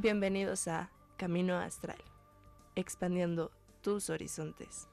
Bienvenidos a Camino Astral, expandiendo tus horizontes.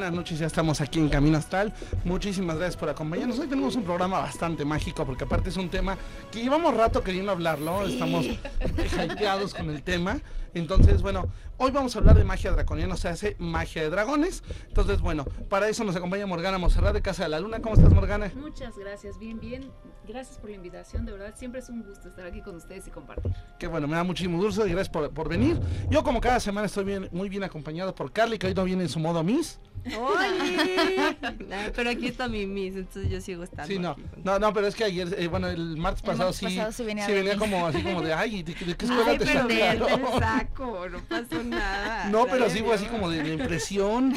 Buenas noches, ya estamos aquí en Camino Astral. Muchísimas gracias por acompañarnos. Hoy tenemos un programa bastante mágico porque aparte es un tema que llevamos rato queriendo hablarlo. Estamos hypeados con el tema. Entonces, bueno, hoy vamos a hablar de magia draconiana, o sea, hace magia de dragones. Entonces, bueno, para eso nos acompaña Morgana Monserrat de Casa de la Luna. ¿Cómo estás, Morgana? Muchas gracias, bien, bien. Gracias por la invitación, de verdad, siempre es un gusto estar aquí con ustedes y compartir. Qué bueno, me da muchísimo gusto y gracias por, por venir. Yo como cada semana estoy bien, muy bien acompañado por Carly, que hoy no viene en su modo Miss. ¡Oye! Nah, pero aquí está mi Miss, entonces yo sigo estando. Sí, no, aquí no, no, pero es que ayer, eh, bueno, el martes El pasado martes sí, pasado sí venía sí venía como así como de, ay, ¿de, de qué escuela Ay, te pero sacaron?" verde el saco, no pasó nada. No, pero sí fue así como de, de impresión.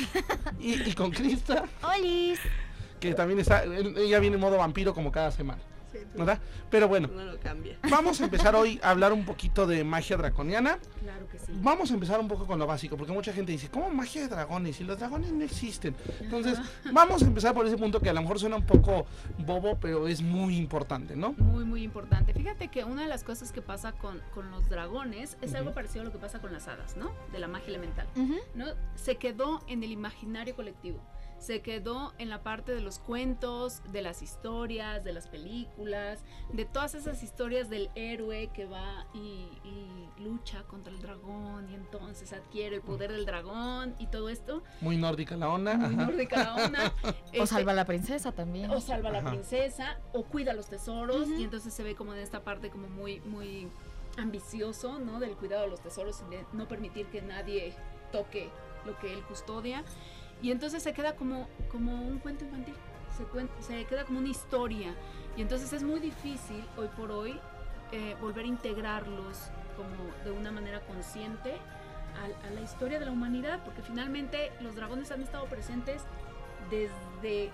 Y, y con Krista, ¡Olis! que también está, ella viene en modo vampiro como cada semana, ¿verdad? Pero bueno, No lo cambia. vamos a empezar hoy a hablar un poquito de magia draconiana. Claro que sí. Vamos a empezar un poco con lo básico, porque mucha gente dice, ¿cómo magia de dragones? Y los dragones no existen. Entonces, vamos a empezar por ese punto que a lo mejor suena un poco bobo, pero es muy importante, ¿no? Muy, muy importante. Fíjate que una de las cosas que pasa con, con los dragones es algo Ujú. parecido a lo que pasa con las hadas, ¿no? De la magia elemental. Ujú. ¿no? Se quedó en el imaginario colectivo. Se quedó en la parte de los cuentos, de las historias, de las películas, de todas esas historias del héroe que va y, y lucha contra el dragón y entonces adquiere el poder del dragón y todo esto. Muy nórdica la onda. Muy nórdica la onda. O Este, salva a la princesa también. o salva a la princesa o cuida los tesoros y entonces se ve como en esta parte como muy muy ambicioso no del cuidado de los tesoros y de no permitir que nadie toque lo que él custodia y entonces se queda como como un cuento infantil se, cuen- se queda como una historia y entonces es muy difícil hoy por hoy eh, volver a integrarlos como de una manera consciente a, a la historia de la humanidad porque finalmente los dragones han estado presentes desde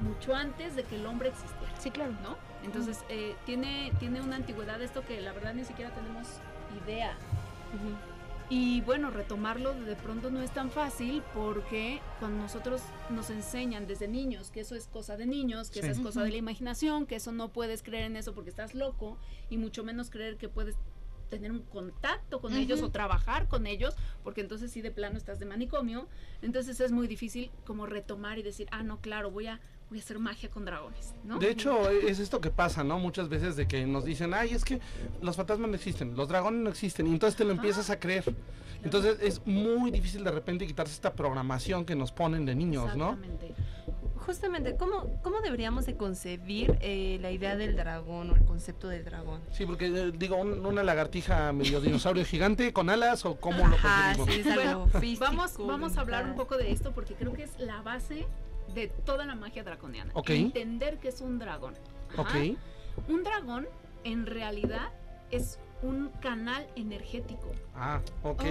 mucho antes de que el hombre existiera, Sí, claro. ¿no? Entonces eh, tiene, tiene una antigüedad esto que la verdad ni siquiera tenemos idea. Y bueno, retomarlo de pronto no es tan fácil porque cuando nosotros nos enseñan desde niños que eso es cosa de niños, que Sí. eso es cosa de la imaginación, que eso no puedes creer en eso porque estás loco y mucho menos creer que puedes tener un contacto con ellos o trabajar con ellos, porque entonces sí de plano estás de manicomio, entonces es muy difícil como retomar y decir, ah, no, claro, voy a, voy a hacer magia con dragones, ¿no? De hecho, es esto que pasa, ¿no? Muchas veces de que nos dicen, ay, es que los fantasmas no existen, los dragones no existen, y entonces te lo empiezas a creer. Entonces es muy difícil de repente quitarse esta programación que nos ponen de niños, ¿no? Justamente, ¿cómo, ¿cómo deberíamos de concebir eh, la idea del dragón o el concepto del dragón? Sí, porque eh, digo, un- una lagartija medio dinosaurio gigante con alas o cómo lo Ajá, concebimos. sí, es algo Bueno, físico, Vamos, vamos a hablar un poco de esto porque creo que es la base de toda la magia draconiana. Ok. Entender que es un dragón. Ajá. Ok, Un dragón en realidad es un canal energético ah, ok. Ok.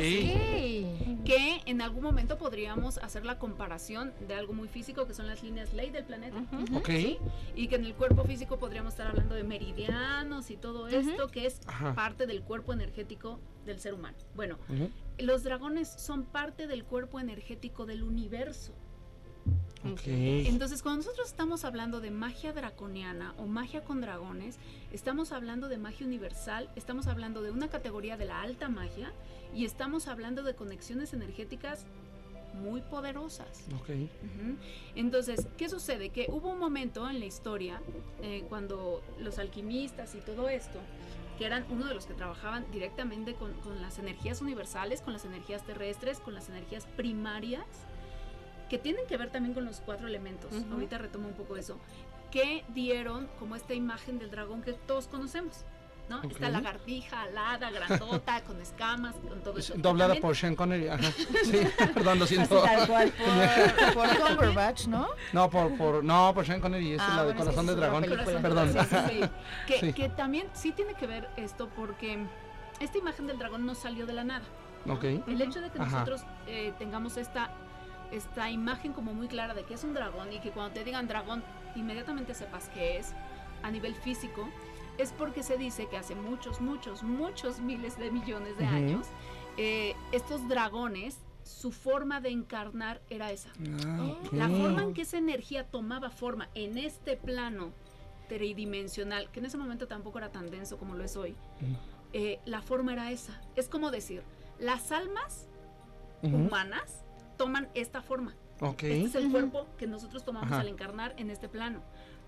que en algún momento podríamos hacer la comparación de algo muy físico que son las líneas ley del planeta. Ujú. Ok. ¿sí? Y que en el cuerpo físico podríamos estar hablando de meridianos y todo esto que es Ajá. parte del cuerpo energético del ser humano. Bueno, los dragones son parte del cuerpo energético del universo. Ok. Entonces, cuando nosotros estamos hablando de magia draconiana o magia con dragones, estamos hablando de magia universal, estamos hablando de una categoría de la alta magia y estamos hablando de conexiones energéticas muy poderosas. Ok. Ujú. Entonces, ¿qué sucede? Que hubo un momento en la historia eh, cuando los alquimistas y todo esto, que eran uno de los que trabajaban directamente con, con las energías universales, con las energías terrestres, con las energías primarias, que tienen que ver también con los cuatro elementos. Ahorita retomo un poco eso. Que dieron como esta imagen del dragón que todos conocemos. ¿no? Esta Ok. lagartija alada, grandota, con escamas, con todo Es eso. Doblada También- por Sean Connery, ajá. Sí, perdón, lo Así siento. tal cual, por, por Cumberbatch, ¿no? No, por, por, no, por Sean Connery, esa Ah, es la de bueno, es Corazón de es Dragón. película. Perdón. Sí, sí, sí. Que, Sí. que también sí tiene que ver esto porque esta imagen del dragón no salió de la nada. ¿no? Ok. El hecho de que Ajá. nosotros eh, tengamos esta, esta imagen como muy clara de que es un dragón y que cuando te digan dragón inmediatamente sepas qué es a nivel físico, es porque se dice que hace muchos, muchos, muchos miles de millones de años, eh, estos dragones su forma de encarnar era esa. Ah. La forma en que esa energía tomaba forma en este plano tridimensional, que en ese momento tampoco era tan denso como lo es hoy, eh, la forma era esa. Es como decir, las almas humanas toman esta forma. Ok. Este es el Ujú. cuerpo que nosotros tomamos Ajá. al encarnar en este plano.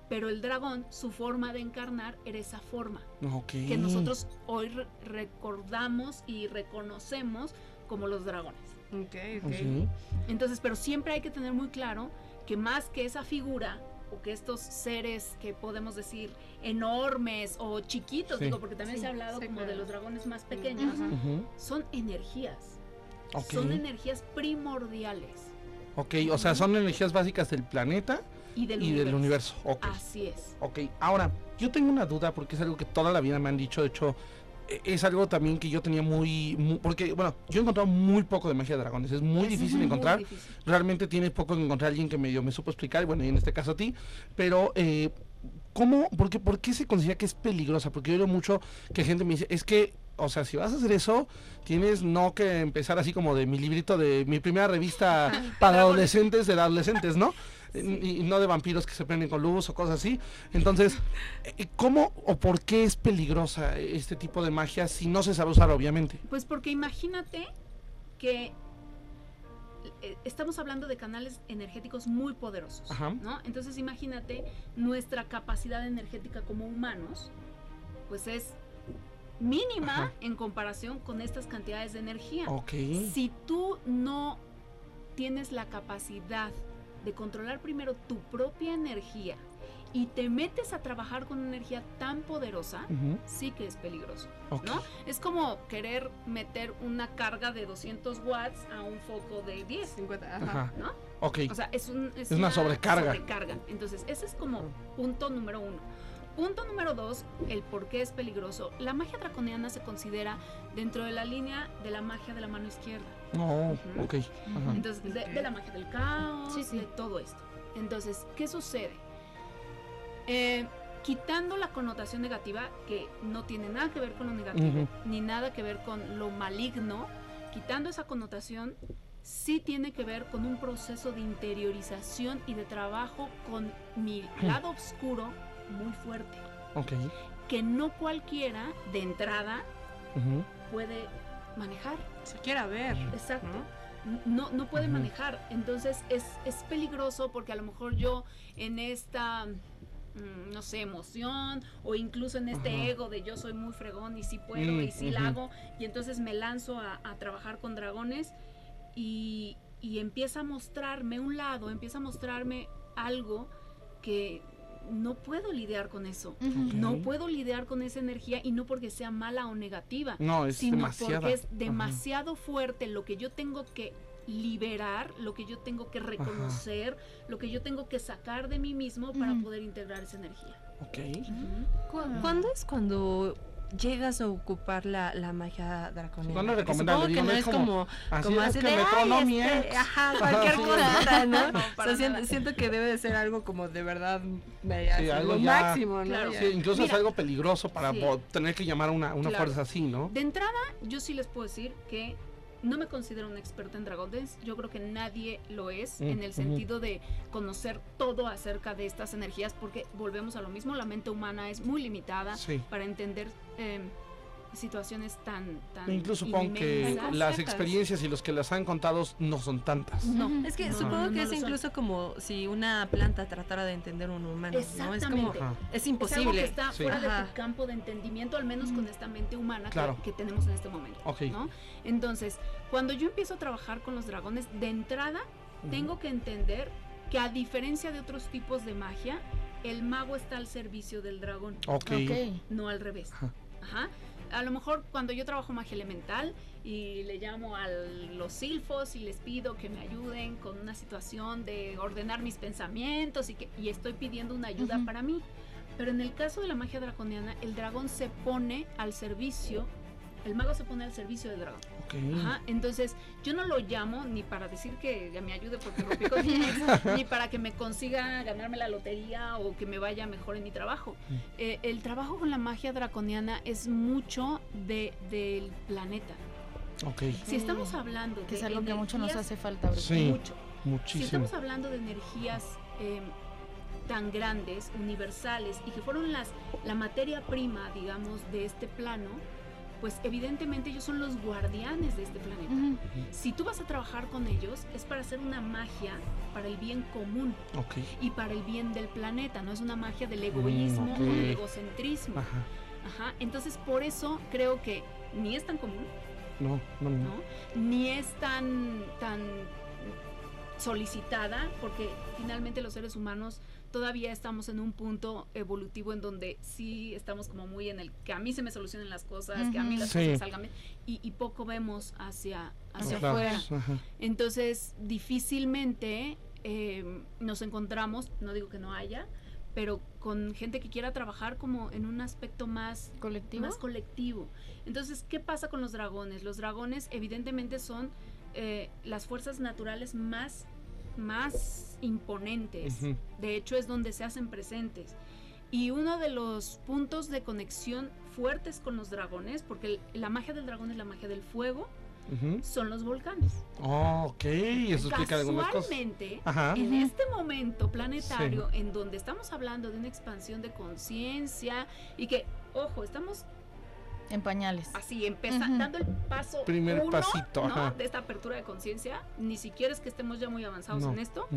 Pero el dragón, su forma de encarnar era esa forma Ok. que nosotros hoy re- recordamos y reconocemos como los dragones. Ok, ok. Ok. Entonces, pero siempre hay que tener muy claro que más que esa figura o que estos seres que podemos decir enormes o chiquitos, Sí. digo, porque también Sí, se ha hablado sí, como de claro. los dragones más pequeños, Ujú. Ujú. son energías. Son energías primordiales Ok, o sea, son energías básicas del planeta y del y universo. del universo. Ok. Así es. Ok, ahora, yo tengo una duda porque es algo que toda la vida me han dicho, de hecho, e- es algo también que yo tenía muy, mu- porque, bueno, yo he encontrado muy poco de magia de dragones, es muy Es difícil muy encontrar, difícil. realmente tiene poco que encontrar alguien que medio me supo explicar, y bueno, y en este caso a ti, pero, eh, ¿cómo, por qué, por qué se considera que es peligrosa? Porque yo veo mucho que gente me dice, es que, o sea, si vas a hacer eso, tienes no que empezar así como de mi librito de mi primera revista para adolescentes de adolescentes, ¿no? Y, y no de vampiros que se prenden con luz o cosas así. Entonces, eh, ¿cómo o por qué es peligrosa este tipo de magia si no se sabe usar, obviamente? Pues porque imagínate que eh, estamos hablando de canales energéticos muy poderosos, Ajá. ¿no? Entonces imagínate nuestra capacidad energética como humanos, pues es mínima Ajá. en comparación con estas cantidades de energía. Ok. Si tú no tienes la capacidad de controlar primero tu propia energía y te metes a trabajar con una energía tan poderosa, sí que es peligroso. ok. ¿no? Es como querer meter una carga de 200 watts a un foco de 10, 50, ajá. Ajá. ¿no? Ok. O sea, es, un- Es una sobrecarga. sobrecarga. Entonces, ese es como punto número uno. Punto número dos, el por qué es peligroso. La magia draconiana se considera dentro de la línea de la magia de la mano izquierda. No, Ujú. ok. Entonces, de, de la magia del caos, Sí, sí. de todo esto. Entonces, ¿qué sucede? Eh, quitando la connotación negativa, que no tiene nada que ver con lo negativo, ni nada que ver con lo maligno, quitando esa connotación, sí tiene que ver con un proceso de interiorización y de trabajo con mi lado oscuro muy fuerte, Ok. que no cualquiera de entrada puede manejar. Siquiera ver. Exacto. ¿no? no, no puede manejar. Entonces es, es peligroso porque a lo mejor yo en esta, mm, no sé, emoción o incluso en este Ajá. ego de yo soy muy fregón y sí puedo Mm, y sí la ujú. hago y entonces me lanzo a, a trabajar con dragones y, y empieza a mostrarme un lado, empieza a mostrarme algo que no puedo lidiar con eso. No puedo lidiar con esa energía y no porque sea mala o negativa No, es sino demasiada. porque es Ajá. demasiado fuerte lo que yo tengo que liberar, lo que yo tengo que reconocer, lo que yo tengo que sacar de mí mismo para poder integrar esa energía. Ok. ¿Cu-. ¿Cuándo es cuando llegas a ocupar la, la magia draconiana? ¿Cuándo es Porque recomendable? supongo que Digo, no no es como, como, Así de, me "Ay, este, ex". ajá, cualquier cosa, ¿no? No, O para sea, siento, siento que debe de ser algo como de verdad media- Sí, así, algo lo ya- máximo, ¿no? Claro. Sí, incluso es algo peligroso para Sí. tener que llamar a una, una Claro. fuerza así, ¿no? De entrada, yo sí les puedo decir que no me considero una experta en dragones. Yo creo que nadie lo es Mm, en el sentido de conocer todo acerca de estas energías, porque volvemos a lo mismo, la mente humana es muy limitada Sí. para entender eh, situaciones tan, tan Incluso supongo que las experiencias y los que las han contado no son tantas. No. Es que No, supongo no, que no es lo son. incluso como si una planta tratara de entender un humano, ¿no? Es como. Ajá. es Es algo que imposible. está Sí. fuera de Ajá. tu campo de entendimiento, al menos con esta mente humana que- Claro. que, tenemos en este momento. Ok. ¿no? Entonces, cuando yo empiezo a trabajar con los dragones, de entrada tengo que entender que a diferencia de otros tipos de magia, el mago está al servicio del dragón, Ok. Ok. no al revés. Ajá. Ajá. A lo mejor cuando yo trabajo magia elemental y le llamo a los silfos y les pido que me ayuden con una situación de ordenar mis pensamientos y que y estoy pidiendo una ayuda para mí. Pero en el caso de la magia draconiana, el dragón se pone al servicio, el mago se pone al servicio del dragón. Ajá, entonces yo no lo llamo ni para decir que ya me ayude porque rompí con mi ex, ni para que me consiga ganarme la lotería o que me vaya mejor en mi trabajo. Mm. Eh, el trabajo con la magia draconiana es mucho de, del planeta. Ok, Si estamos hablando Que es de algo que mucho nos energías- hace falta ahorita. Sí. mucho. Si muchísimo. estamos hablando de energías eh, tan grandes, universales, y que fueron las, la materia prima, digamos, de este plano, pues evidentemente ellos son los guardianes de este planeta. Si tú vas a trabajar con ellos, es para hacer una magia para el bien común Ok, y para el bien del planeta, no es una magia del egoísmo ok. o del egocentrismo. ajá. Ajá. Entonces, por eso creo que ni es tan común, No, no, no. ¿no? Ni es tan, tan solicitada, porque finalmente los seres humanos todavía estamos en un punto evolutivo en donde sí estamos como muy en el que a mí se me solucionen las cosas, que a mí las Sí. cosas salgan bien, y, y poco vemos hacia, hacia Claro, afuera. ajá. Entonces, difícilmente eh, nos encontramos, no digo que no haya, pero con gente que quiera trabajar como en un aspecto más ¿Colectivo? más colectivo. Entonces, ¿qué pasa con los dragones? Los dragones evidentemente son eh, las fuerzas naturales más, más imponentes. De hecho, es donde se hacen presentes. Y uno de los puntos de conexión fuertes con los dragones, porque el- la magia del dragón es la magia del fuego, son los volcanes. Oh, ok, eso explica algunas cosas. Casualmente, en este momento planetario, en donde estamos hablando de una expansión de conciencia y que, ojo, estamos En pañales. así empezando Ujú. dando el paso Primer uno, pasito, de esta apertura de conciencia ni siquiera es que estemos ya muy avanzados No. en esto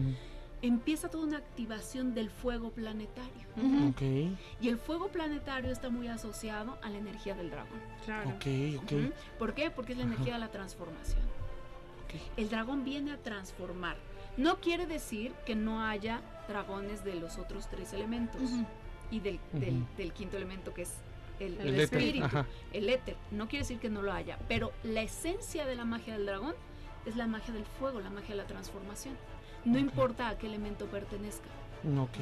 empieza toda una activación del fuego planetario Ujú. Ok, y el fuego planetario está muy asociado a la energía del dragón Claro. ok, ok, Ujú. ¿por qué? porque es la energía de la transformación ok. el dragón viene a transformar no quiere decir que no haya dragones de los otros tres elementos y del, del quinto elemento que es el, El el El éter, espíritu el éter. No quiere decir que no lo haya, pero la esencia de la magia del dragón es la magia del fuego, la magia de la transformación. No importa a qué elemento pertenezca. Ok,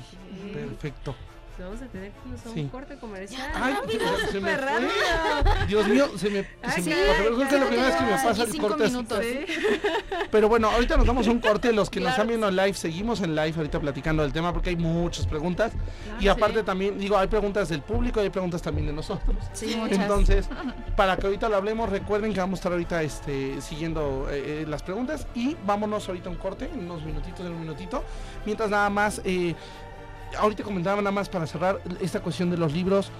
perfecto. Vamos a tener que irnos a un Sí. corte comercial. Ay, rápido, se me súper fue. rápido. Dios mío, se me. Ay, se me sí, es la primera vez que me pasa el corte. Sí. Pero bueno, ahorita nos damos un corte. Los que nos Claro están viendo en live, seguimos en live ahorita platicando del tema porque hay muchas preguntas. y aparte también, digo, hay preguntas del público y hay preguntas también de nosotros. Sí, muchas. Entonces, para que ahorita lo hablemos, recuerden que vamos a estar ahorita este, siguiendo eh, eh, las preguntas y vámonos ahorita a un corte, en unos minutitos, en un minutito. Mientras nada más, eh, ahorita comentaba nada más para cerrar esta cuestión de los libros.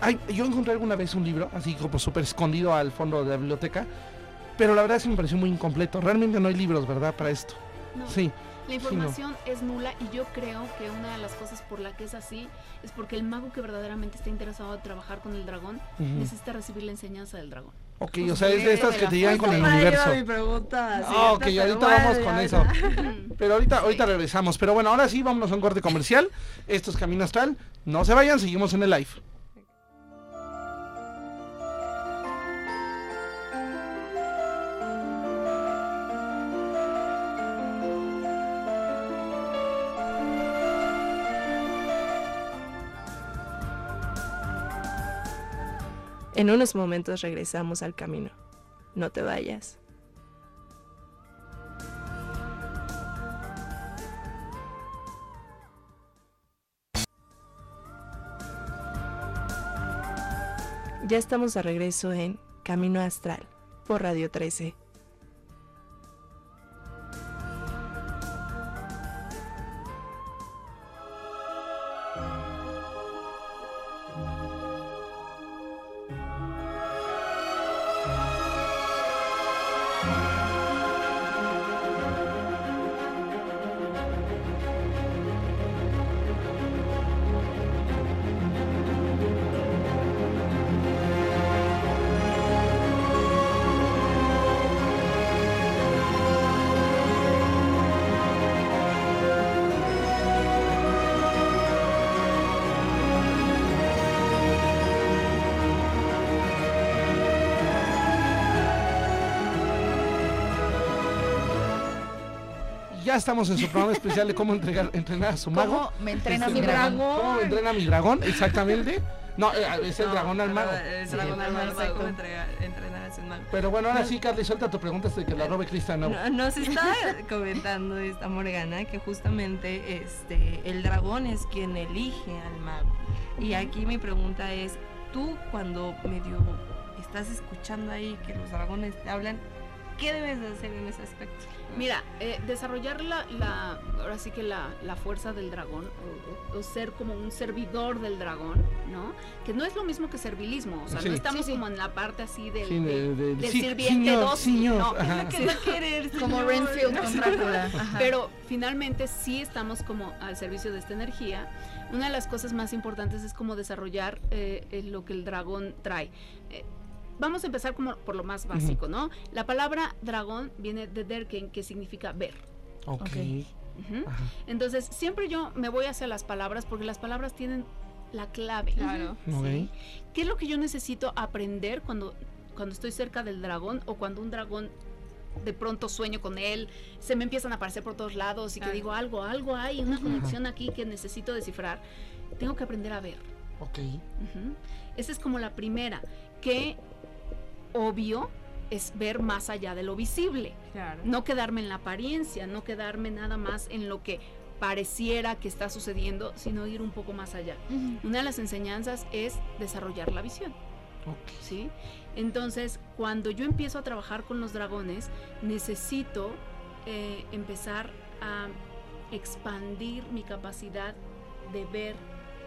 Ay, yo encontré alguna vez un libro, así como súper escondido al fondo de la biblioteca, pero la verdad es que me pareció muy incompleto. Realmente no hay libros, ¿verdad? Para esto. No, Sí, la información es nula y yo creo que una de las cosas por la que es así es porque el mago que verdaderamente está interesado en trabajar con el dragón necesita recibir la enseñanza del dragón. Ok, o sea, es de estas que te llegan con el universo. mi pregunta. Ah, ok, ahorita bueno, vamos con eso. Pero ahorita, ahorita regresamos. Pero bueno, ahora sí, vámonos a un corte comercial. Esto es Camino Astral. No se vayan, seguimos en el live. En unos momentos regresamos al camino. No te vayas. Ya estamos de regreso en Camino Astral por Radio 13. Ya estamos en su programa especial de cómo entregar, entrenar a su mago. ¿Cómo me entrena Este, mi dragón? ¿Cómo me entrena mi dragón? Exactamente. No, eh, es el No, dragón al mago. El Sí, dragón al mago. cómo entregar- entrenar a su mago. Pero bueno, ahora sí, Carly, suelta tu pregunta hasta que la robe Cristian. No. No- Nos está comentando esta Morgana que justamente este el dragón es quien elige al mago. Y aquí mi pregunta es, tú cuando medio estás escuchando ahí que los dragones te hablan, ¿qué debes de hacer en ese aspecto? Mira, eh, desarrollar la, la, ahora sí que la, la fuerza del dragón, o, o ser como un servidor del dragón, ¿no? Que no es lo mismo que servilismo, o sea, Sí. no estamos Sí, sí. como en la parte así del, Sí, de- de- de- del sí, sirviente señor, dócil, señor, no, es ajá. que ¿Qué va a querer? Como señor? Renfield con Drácula. Ajá. Pero finalmente sí estamos como al servicio de esta energía. Una de las cosas más importantes es como desarrollar eh, eh, lo que el dragón trae. Eh, vamos a empezar como por lo más básico, ¿no? La palabra dragón viene de derken, que significa ver. Ok. Ok. Ujú. Ajá. Entonces, siempre yo me voy hacia las palabras porque las palabras tienen la clave. Claro. Ok. ¿Qué es lo que yo necesito aprender cuando, cuando estoy cerca del dragón o cuando un dragón de pronto sueño con él, se me empiezan a aparecer por todos lados y que digo algo, algo hay, una conexión aquí que necesito descifrar? Tengo que aprender a ver. Ok. Esa es como la primera, que obvio es ver más allá de lo visible. Claro. No quedarme en la apariencia, no quedarme nada más en lo que pareciera que está sucediendo, sino ir un poco más allá. Una de las enseñanzas es desarrollar la visión. ¿sí? Entonces, cuando yo empiezo a trabajar con los dragones, necesito eh, empezar a expandir mi capacidad de ver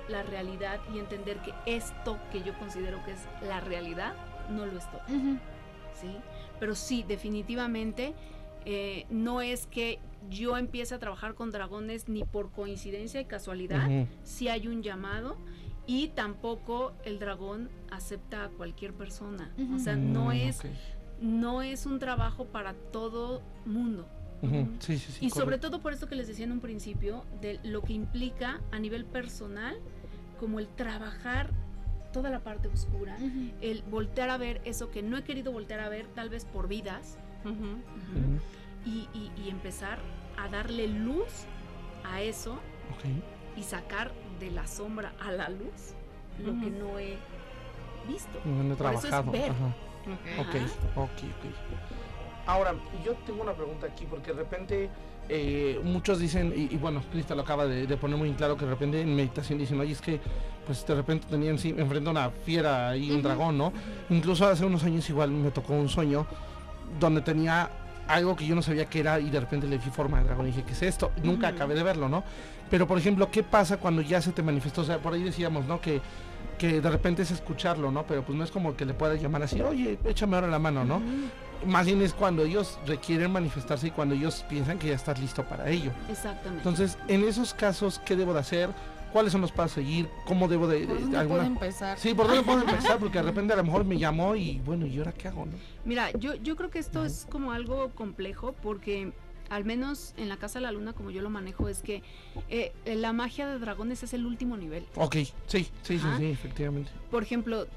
la realidad y entender que esto que yo considero que es la realidad no lo es todo. ¿sí? Pero sí, definitivamente eh, no es que yo empiece a trabajar con dragones ni por coincidencia y casualidad, si hay un llamado y tampoco el dragón acepta a cualquier persona. O sea, no Mm, es, no es un trabajo para todo mundo. Sí, sí, sí. y sobre todo por esto que les decía en un principio, de lo que implica a nivel personal, como el trabajar toda la parte oscura, el voltear a ver eso que no he querido voltear a ver, tal vez por vidas, y, y- y empezar a darle luz a eso y sacar de la sombra a la luz lo que no he visto. No he Por eso es trabajado. ver. Ajá. Ok. Ok, ok, ok. Ahora, yo tengo una pregunta aquí, porque de repente eh, muchos dicen, y, y bueno, Crista lo acaba de, de poner muy claro, que de repente en meditación dicen, oye, es que pues de repente tenían, sí, enfrente a una fiera y un dragón, ¿no? Incluso hace unos años igual me tocó un sueño donde tenía algo que yo no sabía qué era y de repente le vi forma de dragón y dije, ¿qué es esto? Nunca acabé de verlo, ¿no? Pero por ejemplo, ¿qué pasa cuando ya se te manifestó? O sea, por ahí decíamos, ¿no? Que, que de repente es escucharlo, ¿no? Pero pues no es como que le puedas llamar así, oye, échame ahora la mano, ¿no? Más bien es cuando ellos requieren manifestarse y cuando ellos piensan que ya estás listo para ello. Exactamente. Entonces, en esos casos, ¿qué debo de hacer? ¿Cuáles son los pasos a seguir? ¿Cómo debo de, ¿Por de- dónde alguna- puedo empezar? Sí, ¿por dónde puedo empezar? Porque de repente a lo mejor me llamó y bueno, ¿y ahora qué hago, no? Mira, yo, yo creo que esto es como algo complejo porque al menos en la Casa de la Luna, como yo lo manejo, es que eh, la magia de dragones es el último nivel. Ok, sí, sí, sí, sí, efectivamente. Por ejemplo,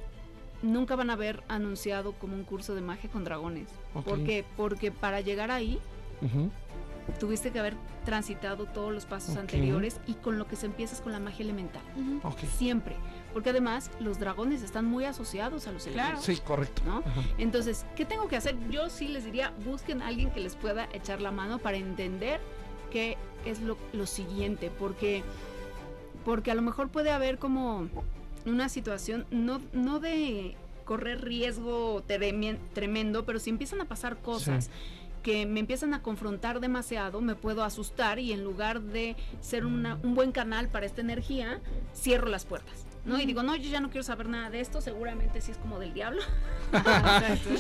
nunca van a haber anunciado como un curso de magia con dragones. Ok. ¿Por qué? Porque para llegar ahí Ujú. Tuviste que haber transitado todos los pasos anteriores y con lo que se empieza es con la magia elemental. Siempre. Porque además los dragones están muy asociados a los Claro. elementos. Sí, correcto. Entonces, ¿qué tengo que hacer? Yo sí les diría, busquen a alguien que les pueda echar la mano para entender qué es lo, lo siguiente, porque, porque a lo mejor puede haber como una situación, no, no de correr riesgo tremendo, pero si empiezan a pasar cosas que me empiezan a confrontar demasiado, me puedo asustar y en lugar de ser una- un buen canal para esta energía, cierro las puertas. ¿no? Y digo, no, yo ya no quiero saber nada de esto, seguramente sí es como del diablo.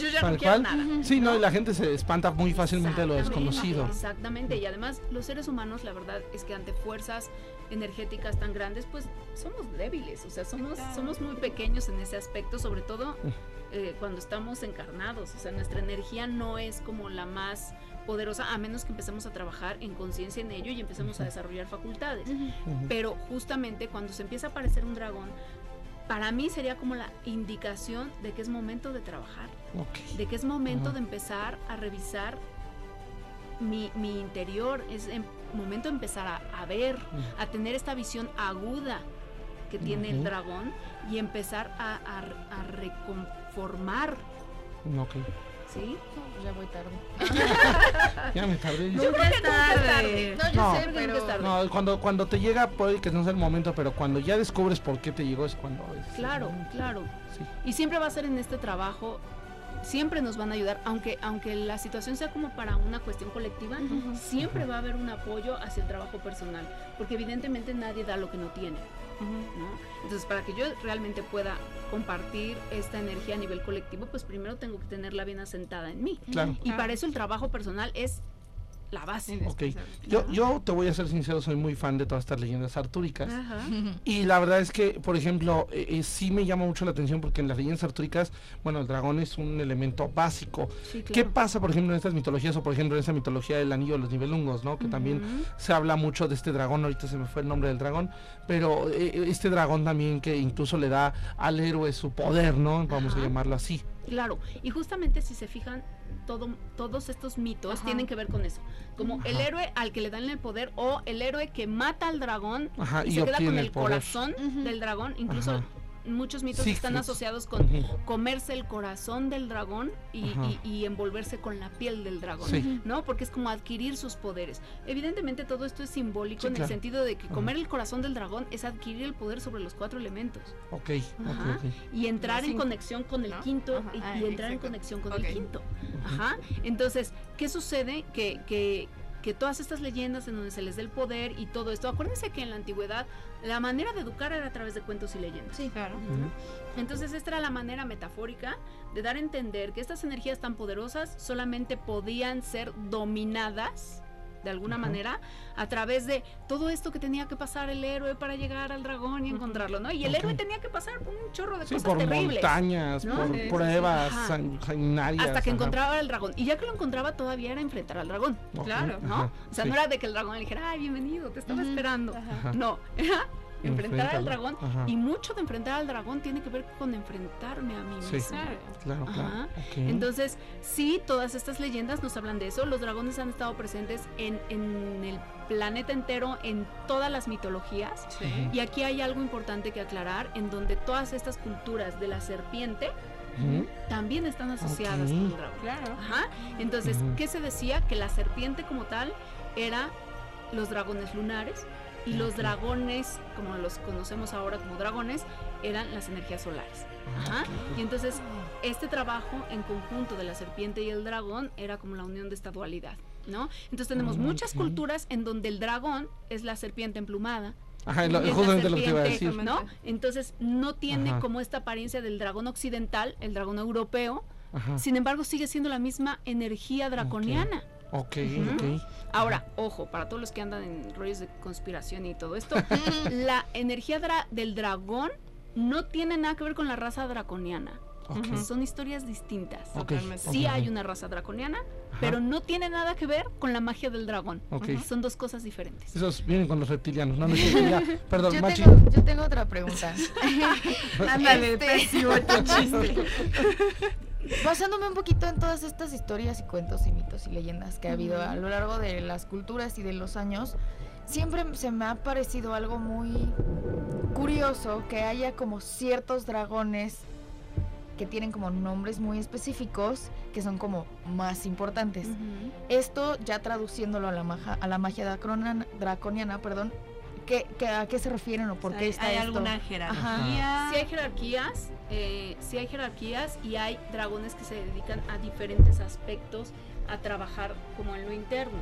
Yo ya no quiero cual. nada. Sí, no, y la gente se espanta muy fácilmente de lo desconocido. Exactamente, y además los seres humanos, la verdad es que ante fuerzas energéticas tan grandes, pues somos débiles, o sea, somos muy pequeños en ese aspecto, sobre todo eh, cuando estamos encarnados, o sea, nuestra energía no es como la más poderosa, a menos que empecemos a trabajar en conciencia en ello y empecemos a desarrollar facultades. Ujú. Ujú. Pero justamente cuando se empieza a aparecer un dragón, para mí sería como la indicación de que es momento de trabajar Ok. de que es momento Ajá. de empezar a revisar mi, mi interior, es em- momento de empezar a, a ver, Ujú. a tener esta visión aguda que tiene el Ujú. dragón y empezar a, a- a reconformar, Ok. ¿sí? Ya voy tarde. Ya me tardé. Yo creo que tarde. tarde. No, yo No. sé, Creo que nunca es tarde. No, cuando, cuando te llega, puede que no sea el momento, pero cuando ya descubres por qué te llegó es cuando es. Claro, claro. Sí. Y siempre va a ser en este trabajo, siempre nos van a ayudar, aunque, aunque la situación sea como para una cuestión colectiva, siempre va a haber un apoyo hacia el trabajo personal, porque evidentemente nadie da lo que no tiene. ¿No? Entonces, para que yo realmente pueda compartir esta energía a nivel colectivo, pues primero tengo que tenerla bien asentada en mí. Claro. Y para eso el trabajo personal es la base. Ok. Yo, yo te voy a ser sincero, soy muy fan de todas estas leyendas artúricas. Ajá. Y la verdad es que, por ejemplo, eh, eh, sí me llama mucho la atención porque en las leyendas artúricas, bueno, el dragón es un elemento básico. Sí, ¿Qué pasa, por ejemplo, en estas mitologías o, por ejemplo, en esta mitología del anillo de los nivelungos, ¿no? Que también se habla mucho de este dragón, ahorita se me fue el nombre del dragón, pero eh, este dragón también que incluso le da al héroe su poder, ¿no? Vamos a llamarlo así. Claro, y justamente si se fijan, todo, todos estos mitos Ajá. tienen que ver con eso. Como el héroe al que le dan el poder o el héroe que mata al dragón Ajá, y, y se queda con el, corazón del dragón. Incluso. Muchos mitos Sí, están sí. asociados con comerse el corazón del dragón y, y- y envolverse con la piel del dragón. Sí. ¿no? Porque es como adquirir sus poderes. Evidentemente todo esto es simbólico Sí, en el sentido de que comer el corazón del dragón es adquirir el poder sobre los cuatro elementos Ok, Ajá. ok, ok. y entrar en conexión con el ¿no? quinto y, Ah, y entrar en conexión con el quinto. Ajá. Entonces, ¿qué sucede? Que, que, que todas estas leyendas en donde se les da el poder y todo esto, acuérdense que en la antigüedad la manera de educar era a través de cuentos y leyendas. Sí, claro. Entonces esta era la manera metafórica de dar a entender que estas energías tan poderosas solamente podían ser dominadas de alguna manera a través de todo esto que tenía que pasar el héroe para llegar al dragón y encontrarlo, ¿no? Y el héroe tenía que pasar por un chorro de Sí, cosas por terribles. montañas, ¿no? por sí. pruebas sanguinarias. Hasta que ajá. encontraba al dragón. Y ya que lo encontraba todavía era enfrentar al dragón, Claro, ¿no? ajá, O sea, sí. no era de que el dragón le dijera, ay, bienvenido, te estaba esperando. No, era enfrentar al dragón. Ajá. Y mucho de enfrentar al dragón tiene que ver con enfrentarme a mí Sí. misma. Claro, claro. Ajá. ok. Entonces, sí, todas estas leyendas nos hablan de eso. Los dragones han estado presentes en, en el planeta entero, en todas las mitologías. Sí. Y aquí hay algo importante que aclarar, en donde todas estas culturas de la serpiente también están asociadas con el dragón. Claro. Ajá. Entonces. ¿qué se decía? Que la serpiente como tal era los dragones lunares y los dragones, como los conocemos ahora como dragones, eran las energías solares. Ajá. Y entonces, este trabajo en conjunto de la serpiente y el dragón era como la unión de esta dualidad, ¿no? Entonces tenemos muchas culturas en donde el dragón es la serpiente emplumada, Ajá, lo- justamente lo que iba a decir. ¿no? Entonces no tiene Ajá. como esta apariencia del dragón occidental, el dragón europeo, Ajá. sin embargo sigue siendo la misma energía draconiana. Ok, ok. Ahora, ojo, para todos los que andan en rollos de conspiración y todo esto, la energía dra- del dragón no tiene nada que ver con la raza draconiana. Son historias distintas. Ok, Totalmente. Sí hay una raza draconiana, Ajá. pero no tiene nada que ver con la magia del dragón. Son dos cosas diferentes. Esos vienen con los reptilianos. No, no ya. Perdón, Yo Machi. tengo, yo tengo otra pregunta. Ándale, Este- pésimo tu chiste. Basándome un poquito en todas estas historias y cuentos y mitos y leyendas que ha habido a lo largo de las culturas y de los años, siempre se me ha parecido algo muy curioso que haya como ciertos dragones que tienen como nombres muy específicos que son como más importantes. Esto ya traduciéndolo a la, maja- a la magia draconiana, draconiana perdón, ¿qué, qué- ¿a qué se refieren o por qué ¿Hay, está hay esto? alguna jerarquía? Sí hay jerarquías, eh, sí hay jerarquías y hay dragones que se dedican a diferentes aspectos a trabajar como en lo interno.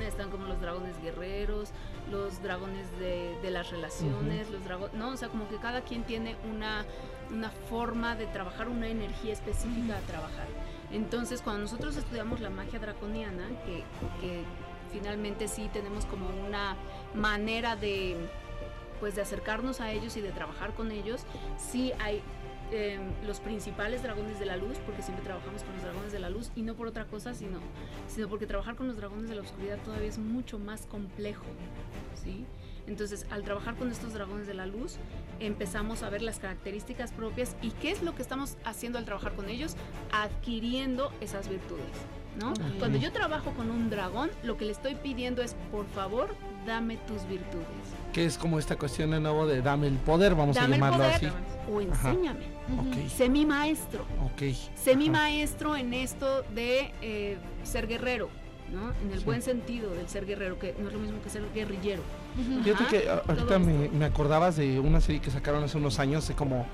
Están como los dragones guerreros, los dragones de, de las relaciones, los dragones, no, o sea, como que cada quien tiene una, una forma de trabajar, una energía específica a trabajar. Entonces, cuando nosotros estudiamos la magia draconiana, que, que finalmente sí tenemos como una manera de pues de acercarnos a ellos y de trabajar con ellos, sí hay eh, los principales dragones de la luz, porque siempre trabajamos con los dragones de la luz y no por otra cosa, sino, sino porque trabajar con los dragones de la oscuridad todavía es mucho más complejo, ¿sí? Entonces, al trabajar con estos dragones de la luz, empezamos a ver las características propias y qué es lo que estamos haciendo al trabajar con ellos, adquiriendo esas virtudes, ¿no? Cuando yo trabajo con un dragón, lo que le estoy pidiendo es, por favor, dame tus virtudes Que es como esta cuestión de nuevo de dame el poder, vamos Dame a el llamarlo poder. así. o enséñame. Sé mi maestro. Sé mi maestro en esto de eh, ser guerrero. ¿no? En el Sí. buen sentido del ser guerrero, que no es lo mismo que ser guerrillero. Fíjate que ahorita me, me acordabas de una serie que sacaron hace unos años, hace como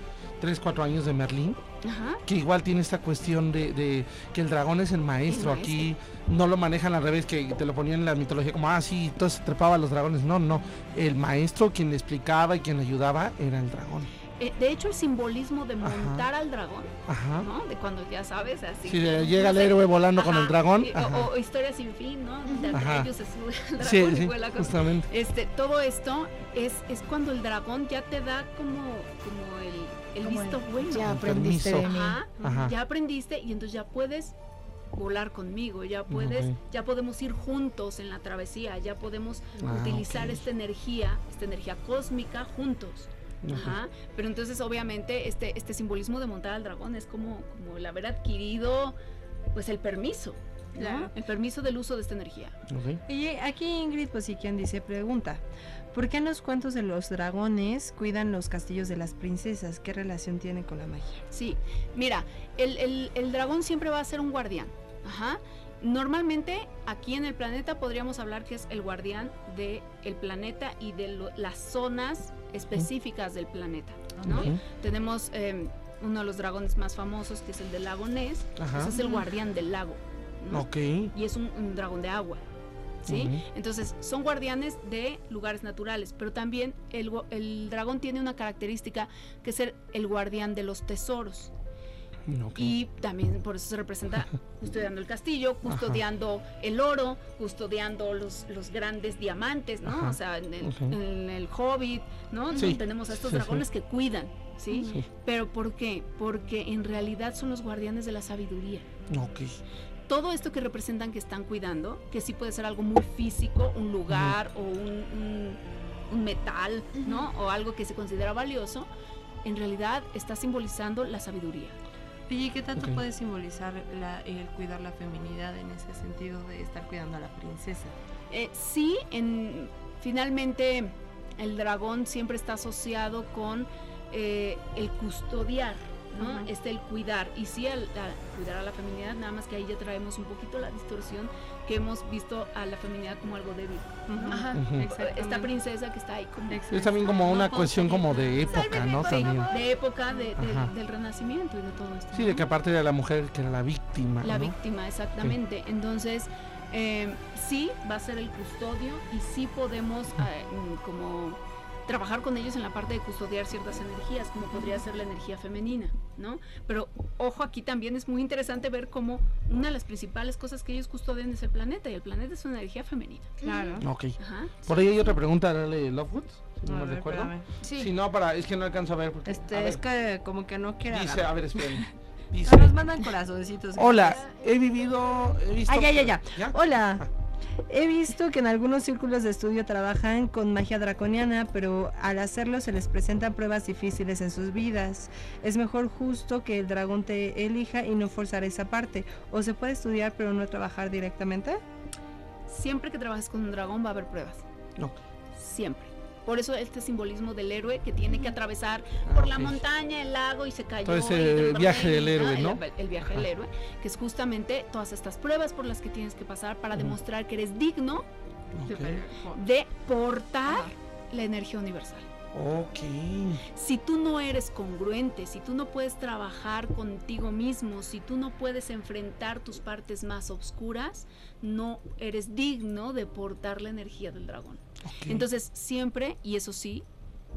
3, 4 años de Merlín, Ajá. que igual tiene esta cuestión de, de que el dragón es el maestro. El Aquí no lo manejan al revés, que te lo ponían en la mitología como, ah, sí, entonces se trepaba a los dragones. No, no. El maestro, quien le explicaba y quien le ayudaba, era el dragón. Eh, de hecho, el simbolismo de Ajá. montar al dragón, Ajá. ¿no? De cuando ya sabes, así. Si que, llega el no sé, héroe volando con ajá, el dragón. y- o- Ajá. O, historia sin fin, ¿no? De Ajá. ellos se sube al dragón Sí, y sí, con- justamente. Este, todo esto es, es cuando el dragón ya te da como, como el, el Como el- visto bueno. Ya Con aprendiste de mí. Ajá, Ajá. ya aprendiste y entonces ya puedes volar conmigo, ya puedes, Ok. ya podemos ir juntos en la travesía, ya podemos Ah, utilizar ok. esta energía, esta energía cósmica juntos. Ajá. Pero entonces obviamente este, este simbolismo de montar al dragón es como, como el haber adquirido pues el permiso. El permiso del uso de esta energía. Ok. Y aquí Ingrid, pues sí, quien dice, pregunta, ¿por qué en los cuentos de los dragones cuidan los castillos de las princesas? ¿Qué relación tiene con la magia? Sí, mira, el, el- el dragón siempre va a ser un guardián. Ajá. Normalmente aquí en el planeta podríamos hablar que es el guardián del el planeta y de lo- las zonas específicas del planeta. ¿no? Tenemos eh, uno de los dragones más famosos que es el del lago Ness. Ese es el guardián del lago. ¿no? Ok. Y es un, un dragón de agua. ¿sí? Entonces, son guardianes de lugares naturales, pero también el, el dragón tiene una característica que es ser el guardián de los tesoros. Y también por eso se representa custodiando el castillo, custodiando el oro, custodiando los, los grandes diamantes, ¿no? Ajá. O sea, en el, en el Hobbit, ¿no? Sí. Tenemos a estos Sí, sí. dragones que cuidan, ¿sí? Sí. Pero ¿por qué? Porque en realidad son los guardianes de la sabiduría Ok. todo esto que representan que están cuidando, que sí puede ser algo muy físico, un lugar o un, un- un metal, ¿no? O algo que se considera valioso, en realidad está simbolizando la sabiduría. ¿Y qué tanto puede simbolizar la- el cuidar la feminidad en ese sentido de estar cuidando a la princesa? Eh, sí, en, finalmente el dragón siempre está asociado con eh, el custodiar, ¿no? Este el cuidar. Y sí, el, cuidar a la feminidad, nada más que ahí ya traemos un poquito la distorsión que hemos visto a la feminidad como algo débil. Ajá. Esta princesa que está ahí como Es también como una cuestión como de época, ¿no? También. de época de- de- del renacimiento y de todo esto. Sí, de que aparte era la mujer que era la víctima. La ¿no? víctima, exactamente. Entonces, eh, sí va a ser el custodio y sí podemos eh, como trabajar con ellos en la parte de custodiar ciertas energías, como podría ser la energía femenina, ¿no? Pero ojo, aquí también es muy interesante ver cómo una de las principales cosas que ellos custodian es el planeta y el planeta es una energía femenina. Claro. Ok. Ajá. Por ahí hay otra pregunta, dale Lovewood, si no me ver, recuerdo. Sí. Si no, para, es que no alcanzo a ver. Porque, Este, a ver, es que como que no quiere dice, agarrar. a ver, esperen. No, Dice, nos mandan corazoncitos. hola, he vivido, he visto... Ah, ya, ya, ya. Hola. Ah. He visto que en algunos círculos de estudio trabajan con magia draconiana, pero al hacerlo se les presentan pruebas difíciles en sus vidas. Es mejor justo que el dragón te elija y no forzar esa parte. O se puede estudiar pero no trabajar directamente. Siempre que trabajes con un dragón va a haber pruebas. No. Siempre. Por eso este simbolismo del héroe que tiene que atravesar Ah, por la montaña, el lago y se cayó. Todo ese y de viaje del héroe, el- ¿no? El, viaje del héroe, que es justamente todas estas pruebas por las que tienes que pasar para demostrar que eres digno de portar la energía universal. Ok. Si tú no eres congruente, si tú no puedes trabajar contigo mismo, si tú no puedes enfrentar tus partes más oscuras, no eres digno de portar la energía del dragón. Entonces, siempre, y eso sí,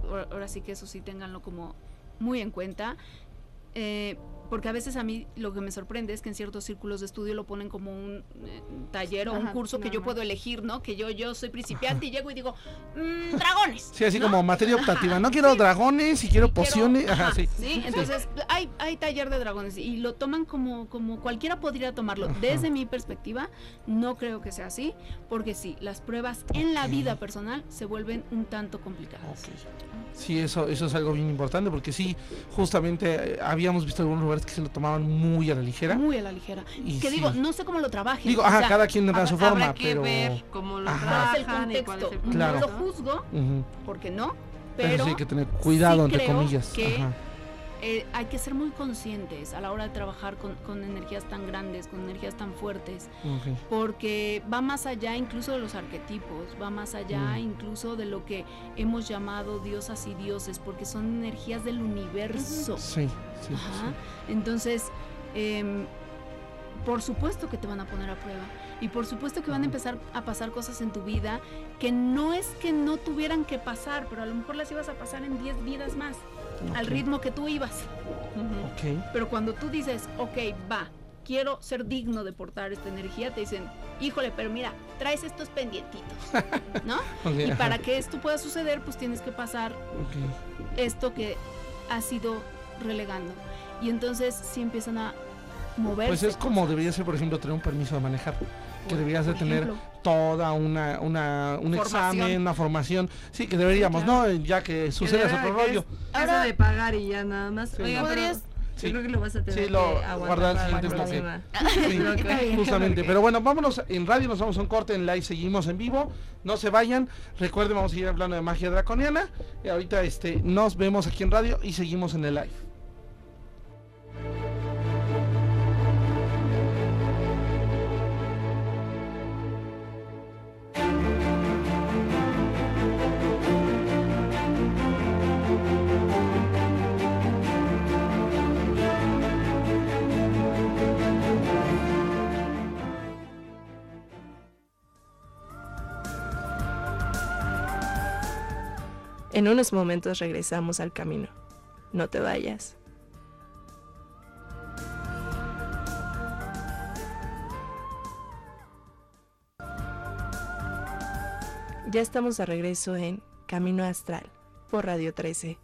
ahora sí que eso sí tenganlo como muy en cuenta, eh, porque a veces a mí lo que me sorprende es que en ciertos círculos de estudio lo ponen como un eh, taller o un curso que yo más. puedo elegir, ¿no? Que yo, yo soy principiante y llego y digo, "Mm, dragones. Sí, así ¿no? como materia optativa. No quiero dragones y quiero pociones. Ajá, ajá, sí. Entonces, hay, hay taller de dragones y lo toman como, como cualquiera podría tomarlo. Ajá. Desde mi perspectiva, no creo que sea así, porque sí, las pruebas en la vida personal se vuelven un tanto complicadas. Ok. Sí, eso, eso es algo bien importante porque sí, justamente eh, habíamos visto algunos lugares que se lo tomaban muy a la ligera. Muy a la ligera. Y que sí. digo, no sé cómo lo trabajen. Digo, o ajá, sea, cada quien tendrá su Habrá forma, que pero... ver cómo lo Ajá. ¿cuál es el trabajan y cuál es contexto? el Claro. No lo juzgo, porque no, Pero, sí hay que tener cuidado, sí entre creo comillas. que Ajá. Eh, hay que ser muy conscientes a la hora de trabajar con, con energías tan grandes, con energías tan fuertes, porque va más allá incluso de los arquetipos, va más allá Mm. incluso de lo que hemos llamado diosas y dioses, porque son energías del universo. Sí, sí, sí. Entonces, em, por supuesto que te van a poner a prueba. Y por supuesto que van a empezar a pasar cosas en tu vida que no es que no tuvieran que pasar, pero a lo mejor las ibas a pasar en 10 vidas más, al ritmo que tú ibas. Pero cuando tú dices, ok, va, quiero ser digno de portar esta energía, te dicen, híjole, pero mira, traes estos pendientitos, ¿no? Y para que esto pueda suceder, pues tienes que pasar esto que has ido relegando. Y entonces sí empiezan a moverse. Pues es como debería ser, por ejemplo, tener un permiso de manejar. Que deberías de tener. Toda una, una un Formación. examen, una formación. Sí, que deberíamos, claro. ¿no? Ya que sucede Que otro rollo. es Ahora- de pagar y ya nada más. Sí, Oiga, no. pero ¿Podrías- Sí. Yo creo que lo vas a tener Sí, lo que guardar el siguiente bloque. Sí, Justamente, pero bueno, vámonos en radio, nos vamos a un corte en live, seguimos en vivo, no se vayan, recuerden, vamos a ir hablando de magia draconiana, y ahorita este, nos vemos aquí en radio y seguimos en el live. En unos momentos regresamos al camino. No te vayas. Ya estamos de regreso en Camino Astral por Radio 13.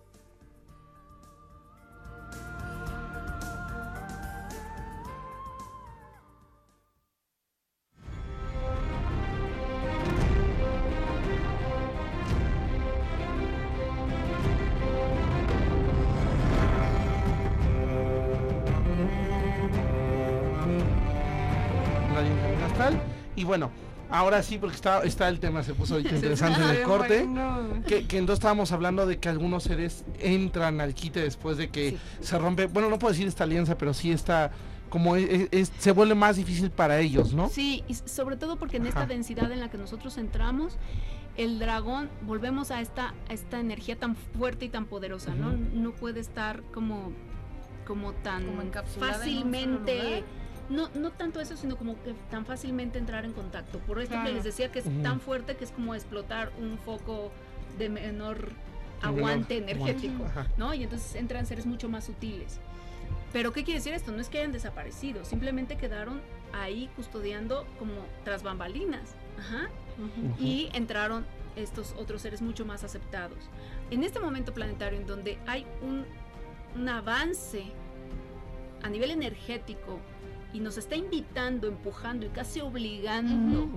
Bueno, ahora sí, porque está, está el tema, se puso ahorita interesante en el corte. Que, que entonces estábamos hablando de que algunos seres entran al quite después de que Sí. se rompe, bueno, no puedo decir esta alianza, pero sí está, como es- es- se vuelve más difícil para ellos, ¿no? Sí, y sobre todo porque en esta densidad en la que nosotros entramos, el dragón, volvemos a esta, a esta energía tan fuerte y tan poderosa, ¿no? No puede estar como, como tan Como encapsulada en un solo fácilmente... No, no tanto eso, sino como que tan fácilmente entrar en contacto. Por esto que Claro. les decía que es tan fuerte que es como explotar un foco de menor aguante energético. ¿no? Y entonces entran seres mucho más sutiles. Pero ¿qué quiere decir esto? No es que hayan desaparecido, simplemente quedaron ahí custodiando como tras bambalinas. Ajá. Y entraron estos otros seres mucho más aceptados. En este momento planetario en donde hay un, un avance a nivel energético y nos está invitando, empujando y casi obligando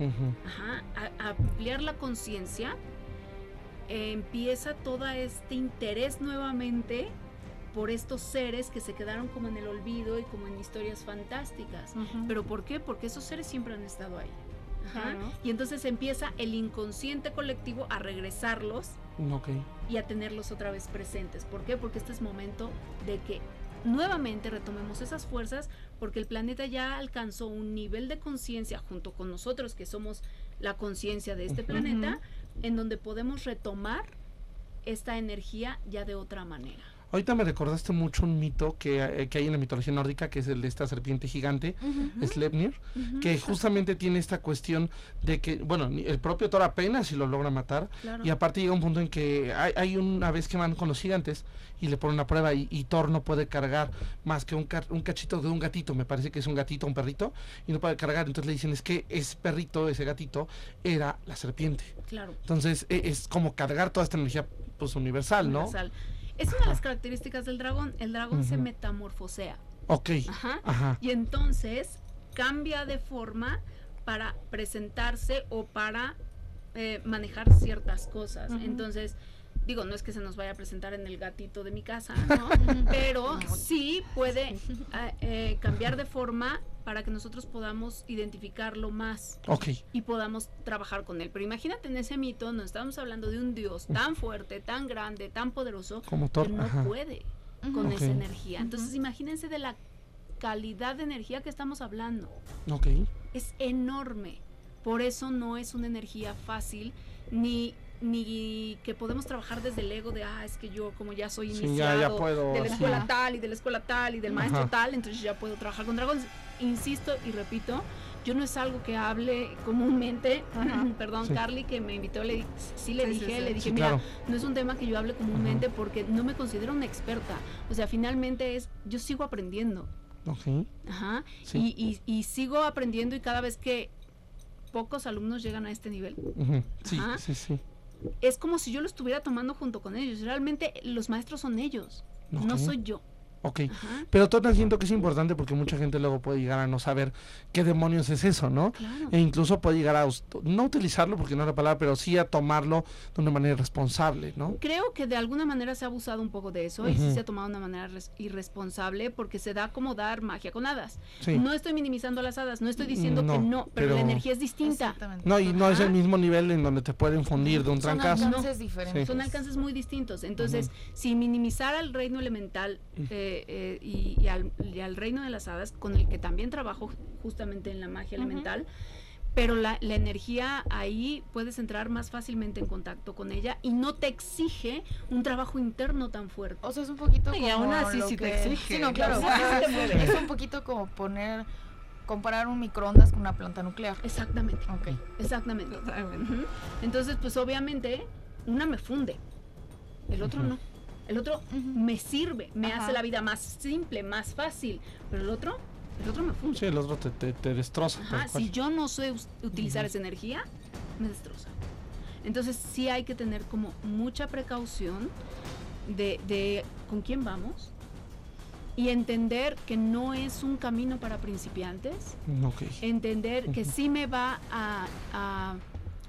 ajá, a, a ampliar la conciencia, eh, empieza todo este interés nuevamente por estos seres que se quedaron como en el olvido y como en historias fantásticas. ¿Pero por qué? Porque esos seres siempre han estado ahí. Ajá. Claro. Y entonces empieza el inconsciente colectivo a regresarlos Ok. y a tenerlos otra vez presentes. ¿Por qué? Porque este es momento de que nuevamente retomemos esas fuerzas porque el planeta ya alcanzó un nivel de conciencia junto con nosotros que somos la conciencia de este planeta en donde podemos retomar esta energía ya de otra manera. Ahorita me recordaste mucho un mito que, eh, que hay en la mitología nórdica, que es el de esta serpiente gigante, Sleipnir, que justamente tiene esta cuestión de que, bueno, el propio Thor apenas si lo logra matar, Claro. y aparte llega un punto en que hay, hay una vez que van con los gigantes y le ponen una prueba y, y Thor no puede cargar más que un, ca- un cachito de un gatito, me parece que es un gatito, un perrito, y no puede cargar, entonces le dicen es que ese perrito, ese gatito, era la serpiente. Claro. Entonces e- es como cargar toda esta energía pues universal, ¿no? Es una de las características del dragón. El dragón se metamorfosea. Ok, Ajá. ajá, Y entonces cambia de forma para presentarse o para eh, manejar ciertas cosas. Entonces, digo, no es que se nos vaya a presentar en el gatito de mi casa, ¿no? Pero sí puede ah, eh, cambiar de forma para que nosotros podamos identificarlo más ok. y podamos trabajar con él. Pero imagínate en ese mito, nos estamos hablando de un dios tan fuerte, tan grande, tan poderoso, Como que no ajá. puede. con Ok. esa energía. Entonces imagínense de la calidad de energía que estamos hablando. Ok. Es enorme. Por eso no es una energía fácil ni ni que podemos trabajar desde el ego de ah es que yo como ya soy Sí, ya- iniciado ya puedo, de la escuela tal y de la escuela tal y del maestro Ajá. tal entonces ya puedo trabajar con dragones insisto y repito yo no es algo que hable comúnmente Ajá. perdón Sí. Carly que me invitó le sí le Sí, dije sí. le dije Sí, mira claro. no es un tema que yo hable comúnmente porque no me considero una experta o sea finalmente es yo sigo aprendiendo Ok. Ajá. Sí. Y, y- y sigo aprendiendo y cada vez que pocos alumnos llegan a este nivel, Ajá. sí, sí. es como si yo lo estuviera tomando junto con ellos. Realmente los maestros son ellos, no soy yo. Ok. Ajá. Pero también siento que es importante porque mucha gente luego puede llegar a no saber qué demonios es eso, ¿no? Claro. E incluso puede llegar a us- no utilizarlo porque no es la palabra, pero sí a tomarlo de una manera responsable, ¿no? Creo que de alguna manera se ha abusado un poco de eso y sí se ha tomado de una manera res- irresponsable porque se da como dar magia con hadas. Sí. No estoy minimizando las hadas, no estoy diciendo No, que no, pero, la energía es distinta. Exactamente. No, y no es el mismo nivel en donde te pueden fundir de un Son trancazo. alcances diferentes. Son alcances muy distintos. Entonces, si minimizar al reino elemental eh, eh, y, y al, y al reino de las hadas, con el que también trabajo justamente en la magia elemental, pero la, la energía ahí puedes entrar más fácilmente en contacto con ella y no te exige un trabajo interno tan fuerte. O sea, es un poquito Y como aún así sí te exige. Sí, no, claro. Es un poquito como poner, comparar un microondas con una planta nuclear. Exactamente, Ok. exactamente. Entonces, pues obviamente, una me funde, el otro no. El otro me sirve, me Ajá. hace la vida más simple, más fácil, pero el otro, el otro me funde. Sí, el otro te, te, te destroza. Ajá, si yo no sé utilizar Ujú. esa energía, me destroza. Entonces sí hay que tener como mucha precaución de, de con quién vamos y entender que no es un camino para principiantes, Ok. entender que sí me va a, a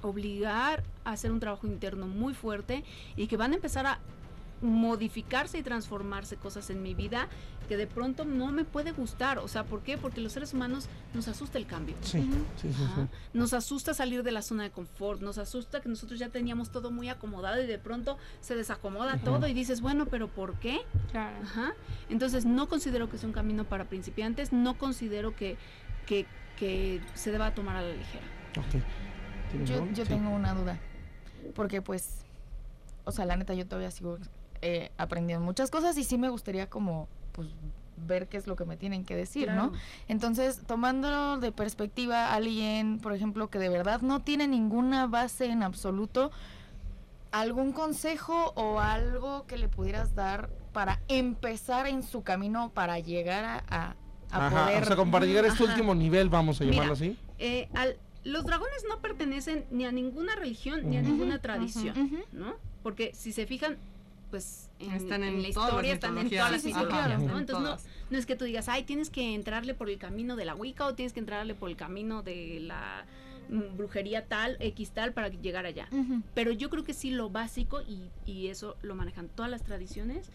obligar a hacer un trabajo interno muy fuerte y que van a empezar a modificarse y transformarse cosas en mi vida que de pronto no me puede gustar. O sea, ¿por qué? Porque los seres humanos nos asusta el cambio. Sí, sí, sí. Nos asusta salir de la zona de confort, nos asusta que nosotros ya teníamos todo muy acomodado y de pronto se desacomoda todo y dices, bueno, pero ¿por qué? Claro. Ajá. Entonces no considero que sea un camino para principiantes, no considero que, que, que se deba tomar a la ligera. Ok. ¿Tienes Yo, algo? yo Sí. tengo una duda. Porque pues, o sea, la neta yo todavía sigo eh, aprendiendo muchas cosas y sí me gustaría como, pues, ver qué es lo que me tienen que decir, ¿no? Entonces, tomándolo de perspectiva, alguien, por ejemplo, que de verdad no tiene ninguna base en absoluto, ¿algún consejo o algo que le pudieras dar para empezar en su camino para llegar a, a, a Ajá, poder... o sea, como para llegar a este Ajá. último nivel, vamos a Mira, llamarlo así. Eh, al- los dragones no pertenecen ni a ninguna religión ni a ninguna tradición. ¿no? Porque si se fijan, pues en, Están en la historia, están en todas las mitologías, Ajá. ¿no? En Entonces no, todas. no es que tú digas, ay, tienes que entrarle por el camino de la Wicca o tienes que entrarle por el camino de la mm, brujería tal, X tal, para llegar allá. Pero yo creo que sí lo básico, y, y eso lo manejan todas las tradiciones,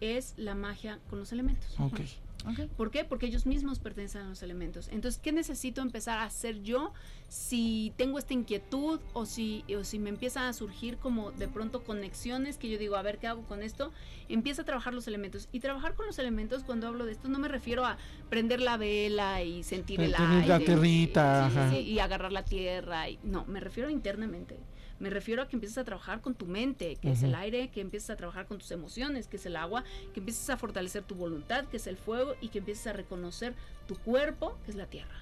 es la magia con los elementos. Ok. Ok. ¿Por qué? Porque ellos mismos pertenecen a los elementos. Entonces, ¿qué necesito empezar a hacer yo si tengo esta inquietud o si, o si me empiezan a surgir como de pronto conexiones que yo digo, a ver, ¿qué hago con esto? Empieza a trabajar los elementos. Y trabajar con los elementos, cuando hablo de esto, no me refiero a prender la vela y sentir el aire. la y- tierrita, sí, sí, y agarrar la tierra. Y, no, me refiero internamente. Me refiero a que empieces a trabajar con tu mente, que es el aire, que empieces a trabajar con tus emociones, que es el agua, que empieces a fortalecer tu voluntad, que es el fuego, y que empieces a reconocer tu cuerpo, que es la tierra.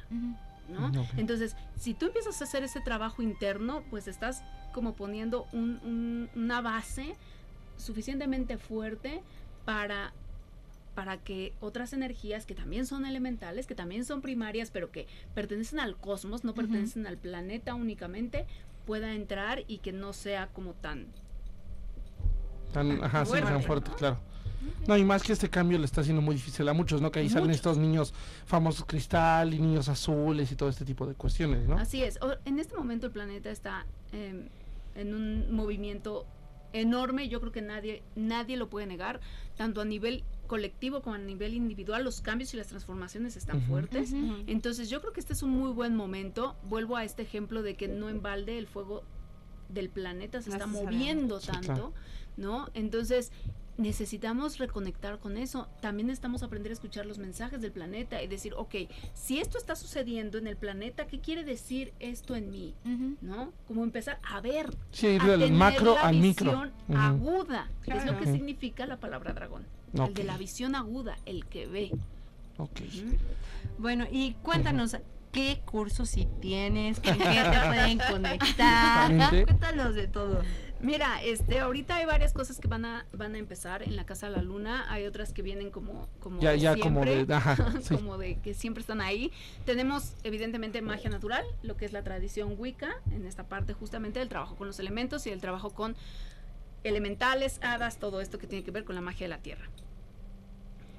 ¿no? Entonces, si tú empiezas a hacer ese trabajo interno, pues estás como poniendo un- un- una base suficientemente fuerte para para que otras energías que también son elementales, que también son primarias, pero que pertenecen al cosmos, no pertenecen al planeta únicamente, pueda entrar y que no sea como tan Tan, ajá, sí, tan fuerte, fuerte, ¿no? claro. No, y más que este cambio le está haciendo muy difícil a muchos, ¿no? Que ahí salen estos niños famosos cristal y niños azules y todo este tipo de cuestiones, ¿no? Así es. O- En este momento el planeta está em, en un movimiento enorme. Yo creo que nadie, nadie lo puede negar. Tanto a nivel colectivo como a nivel individual, los cambios y las transformaciones están fuertes. Entonces yo creo que este es un muy buen momento. Vuelvo a este ejemplo de que no en balde el fuego del planeta se está moviendo tanto. ¿no? Entonces necesitamos reconectar con eso. También necesitamos aprender a escuchar los mensajes del planeta y decir, ok, si esto está sucediendo en el planeta, ¿qué quiere decir esto en mí? ¿No? Como empezar a ver. Sí, a del tener macro la al micro. visión Ujú. aguda, que es lo que significa la palabra dragón. El de la visión aguda, el que ve. Ok. Ujú. Bueno, y cuéntanos, ¿qué cursos si tienes? ¿Con qué te pueden conectar? Cuéntanos de todo. Mira, este, ahorita hay varias cosas que van a, van a empezar en la Casa de la Luna, hay otras que vienen como, como Ya, ya como siempre, de. Ajá, sí. como de que siempre están ahí. Tenemos evidentemente magia natural, lo que es la tradición Wicca, en esta parte justamente del trabajo con los elementos y el trabajo con elementales, hadas, todo esto que tiene que ver con la magia de la tierra.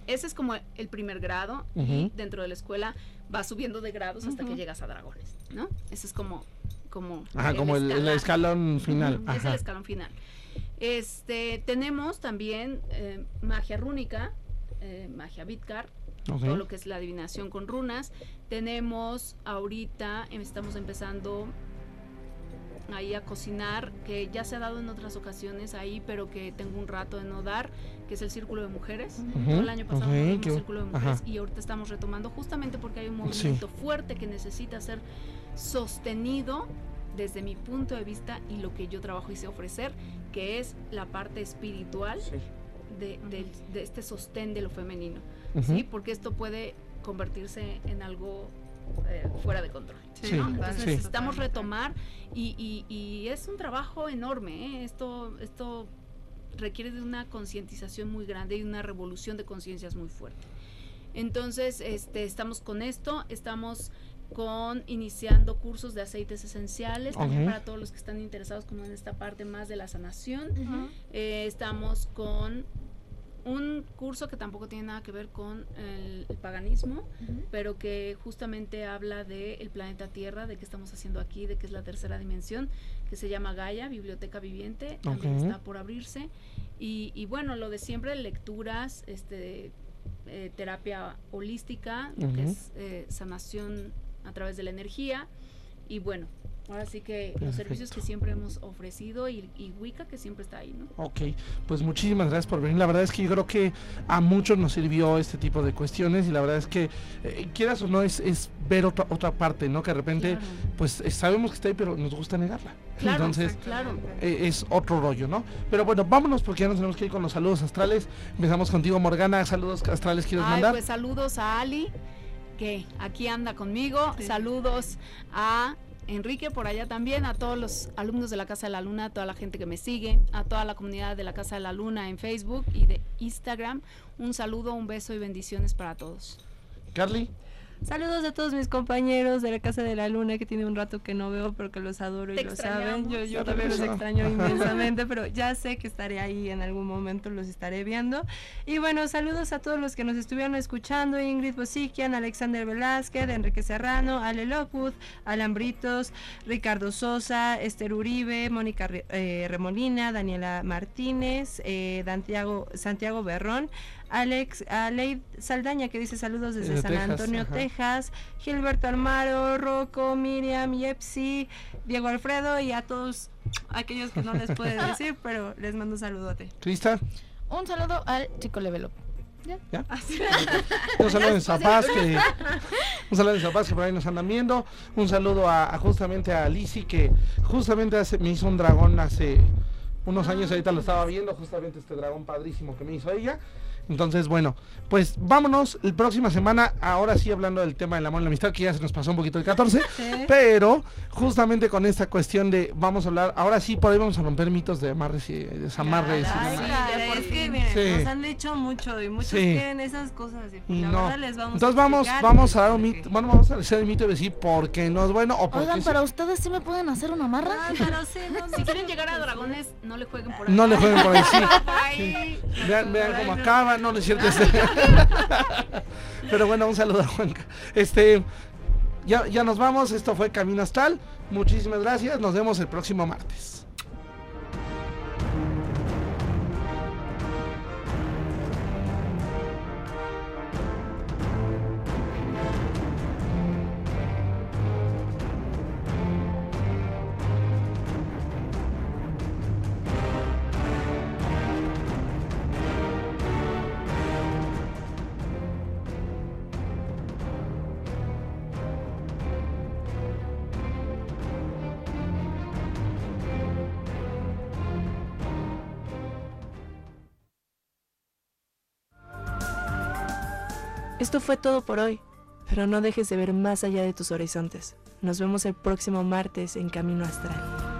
Ese es como el primer grado y dentro de la escuela va subiendo de grados hasta que llegas a dragones, ¿no? Ese es como como Ajá, como el, el escalón. final. Es el escalón final. Este, tenemos también eh, magia rúnica, eh, magia Ok. todo lo que es la adivinación con runas. Tenemos ahorita, em, estamos empezando ahí a cocinar, que ya se ha dado en otras ocasiones ahí, pero que tengo un rato de no dar, que es el Círculo de Mujeres. El año pasado ok, no dimos qué bu- Círculo de ajá. Mujeres y ahorita estamos retomando justamente porque hay un movimiento fuerte que necesita ser sostenido desde mi punto de vista y lo que yo trabajo y sé ofrecer, que es la parte espiritual de, del- de este sostén de lo femenino. ¿sí? Porque esto puede convertirse en algo eh, fuera de control. Sí, ¿no? Entonces sí. necesitamos retomar y, y- y es un trabajo enorme, ¿eh? esto, esto requiere de una concientización muy grande y una revolución de conciencias muy fuerte. Entonces, este, estamos con esto, estamos con iniciando cursos de aceites esenciales, también para todos los que están interesados como en esta parte más de la sanación. Eh, estamos con un curso que tampoco tiene nada que ver con el, el paganismo, pero que justamente habla del planeta Tierra, de qué estamos haciendo aquí, de qué es la tercera dimensión, que se llama Gaia, Biblioteca Viviente, también está por abrirse. Y, y bueno, lo de siempre, lecturas, este, eh, terapia holística, que es eh, sanación a través de la energía. Y bueno, ahora sí que los servicios que siempre hemos ofrecido y, y Wicca que siempre está ahí, ¿no? Ok, pues muchísimas gracias por venir. La verdad es que yo creo que a muchos nos sirvió este tipo de cuestiones y la verdad es que, eh, quieras o no, es, es ver otra, otra parte, ¿no? Que de repente, Claro. pues eh, sabemos que está ahí, pero nos gusta negarla. Claro, Entonces, claro. eh, es otro rollo, ¿no? Pero bueno, vámonos porque ya nos tenemos que ir con los saludos astrales. Empezamos contigo, Morgana. Saludos astrales, ¿quieres Ay, mandar? pues saludos a Ali, que aquí anda conmigo. Saludos a Enrique por allá también, a todos los alumnos de la Casa de la Luna, a toda la gente que me sigue, a toda la comunidad de la Casa de la Luna en Facebook y de Instagram. Un saludo, un beso y bendiciones para todos. Carly. Saludos a todos mis compañeros de la Casa de la Luna que tiene un rato que no veo porque los adoro y Te lo saben. Yo, yo también los extraño inmensamente, pero ya sé que estaré ahí en algún momento, los estaré viendo. Y bueno, saludos a todos los que nos estuvieron escuchando, Ingrid Bosikian, Alexander Velázquez, Enrique Serrano, Ale Lockwood, Alan Britos, Ricardo Sosa, Esther Uribe, Mónica eh, Remolina, Daniela Martínez, eh, Santiago, Santiago Berrón, Alex, Aleid Saldaña que dice saludos desde San Texas, Antonio, ajá. Texas, Gilberto Almaro, Rocco, Miriam, Yepsi, Diego Alfredo y a todos aquellos que no les puede decir, pero les mando un saludote. Crista. Un saludo al chico Level Up. ¿Ya? Un saludo a mis papás que un saludo papás que por ahí nos andan viendo. Un saludo a, a justamente a Lizzy que justamente hace- me hizo un dragón hace unos años, ahorita lo estaba viendo, justamente este dragón padrísimo que me hizo ella. Entonces, bueno, pues vámonos la próxima semana, ahora sí hablando del tema del amor y la amistad, que ya se nos pasó un poquito el 14, pero justamente con esta cuestión de, vamos a hablar, ahora sí por ahí vamos a romper mitos de amarres y de desamarres. y caray, ya por es que fin. miren, Sí. nos han dicho mucho y muchos Sí. quieren esas cosas y, Y la no. verdad les vamos Entonces a vamos, vamos a dar un porque- mito, bueno, vamos a hacer el mito y decir por qué no es bueno o por Oigan, qué pero ustedes sí me pueden hacer una marra. Ah, pero sí, no, Si quieren llegar a dragones, no le jueguen por ahí. no le jueguen por ahí, sí. Vean, vean cómo acaba, no, no es cierto. este. Pero bueno, un saludo a Juanca. Este, ya, ya nos vamos, esto fue Camino Astral. Muchísimas gracias, nos vemos el próximo martes. Esto fue todo por hoy, pero no dejes de ver más allá de tus horizontes. Nos vemos el próximo martes en Camino Astral.